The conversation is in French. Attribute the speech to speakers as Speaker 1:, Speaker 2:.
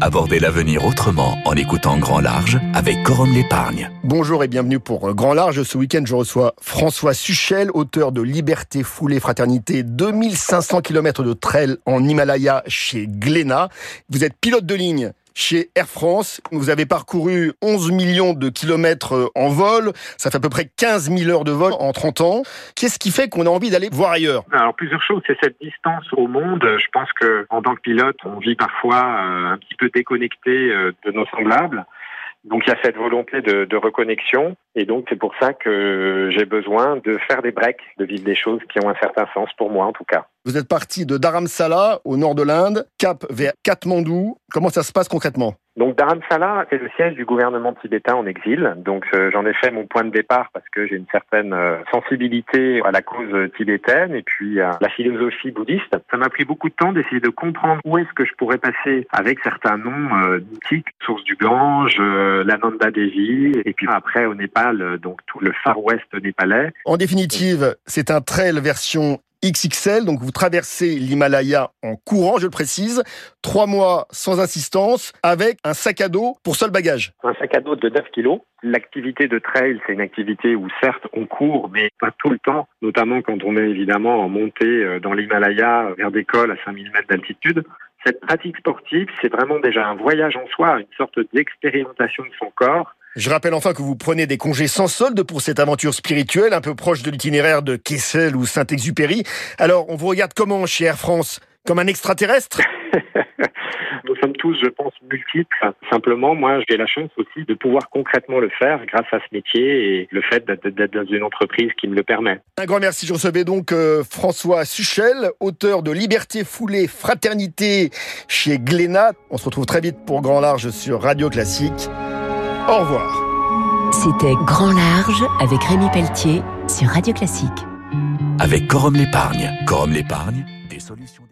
Speaker 1: Abordez l'avenir autrement en écoutant Grand Large avec Corum l'épargne.
Speaker 2: Bonjour et bienvenue pour Grand Large. Ce week-end, je reçois François Suchel, auteur de Liberté, Foulée, Fraternité, 2500 km de trail en Himalaya chez Glénat. Vous êtes pilote de ligne chez Air France. Vous avez parcouru 11 millions de kilomètres euh, en vol. Ça fait à peu près 15 000 heures de vol en 30 ans. Qu'est-ce qui fait qu'on a envie d'aller voir ailleurs?
Speaker 3: Alors plusieurs choses. C'est cette distance au monde. Je pense que en tant que pilote, on vit parfois euh, un petit peu déconnecté euh, de nos semblables. Donc il y a cette volonté de, reconnexion et donc c'est pour ça que j'ai besoin de faire des breaks, de vivre des choses qui ont un certain sens pour moi en tout cas.
Speaker 2: Vous êtes parti de Dharamsala au nord de l'Inde, cap vers Katmandou. Comment ça se passe concrètement?
Speaker 3: Donc Dharamsala, c'est le siège du gouvernement tibétain en exil. Donc euh, j'en ai fait mon point de départ parce que j'ai une certaine euh, sensibilité à la cause tibétaine et puis à la philosophie bouddhiste. Ça m'a pris beaucoup de temps d'essayer de comprendre où est-ce que je pourrais passer avec certains noms euh, mythiques, source du Gange, euh, l'Ananda Devi, et puis après au Népal, donc tout le Far West népalais.
Speaker 2: En définitive, c'est un trail version XXL, donc vous traversez l'Himalaya en courant, je le précise, trois mois sans assistance, avec un sac à dos pour seul bagage.
Speaker 3: Un sac à dos de 9 kilos. L'activité de trail, c'est une activité où certes on court, mais pas tout le temps, notamment quand on est évidemment en montée euh, dans l'Himalaya vers des cols à 5000 mètres d'altitude. Cette pratique sportive, c'est vraiment déjà un voyage en soi, une sorte d'expérimentation de son corps
Speaker 2: je rappelle enfin que vous prenez des congés sans solde pour cette aventure spirituelle, un peu proche de l'itinéraire de Kessel ou Saint-Exupéry. Alors, on vous regarde comment chez Air France? Comme un extraterrestre?
Speaker 3: Nous sommes tous, je pense, multiples. Simplement, moi, j'ai la chance aussi de pouvoir concrètement le faire grâce à ce métier et le fait d'être dans une entreprise qui me le permet.
Speaker 2: Un grand merci. Je recevais donc euh, François Suchel, auteur de Liberté foulée, fraternité chez Glénat. On se retrouve très vite pour Grand Large sur Radio Classique. Au revoir.
Speaker 4: C'était Grand Large avec Rémi Pelletier sur Radio Classique.
Speaker 1: Avec Corum l'épargne. Corum l'épargne, des solutions.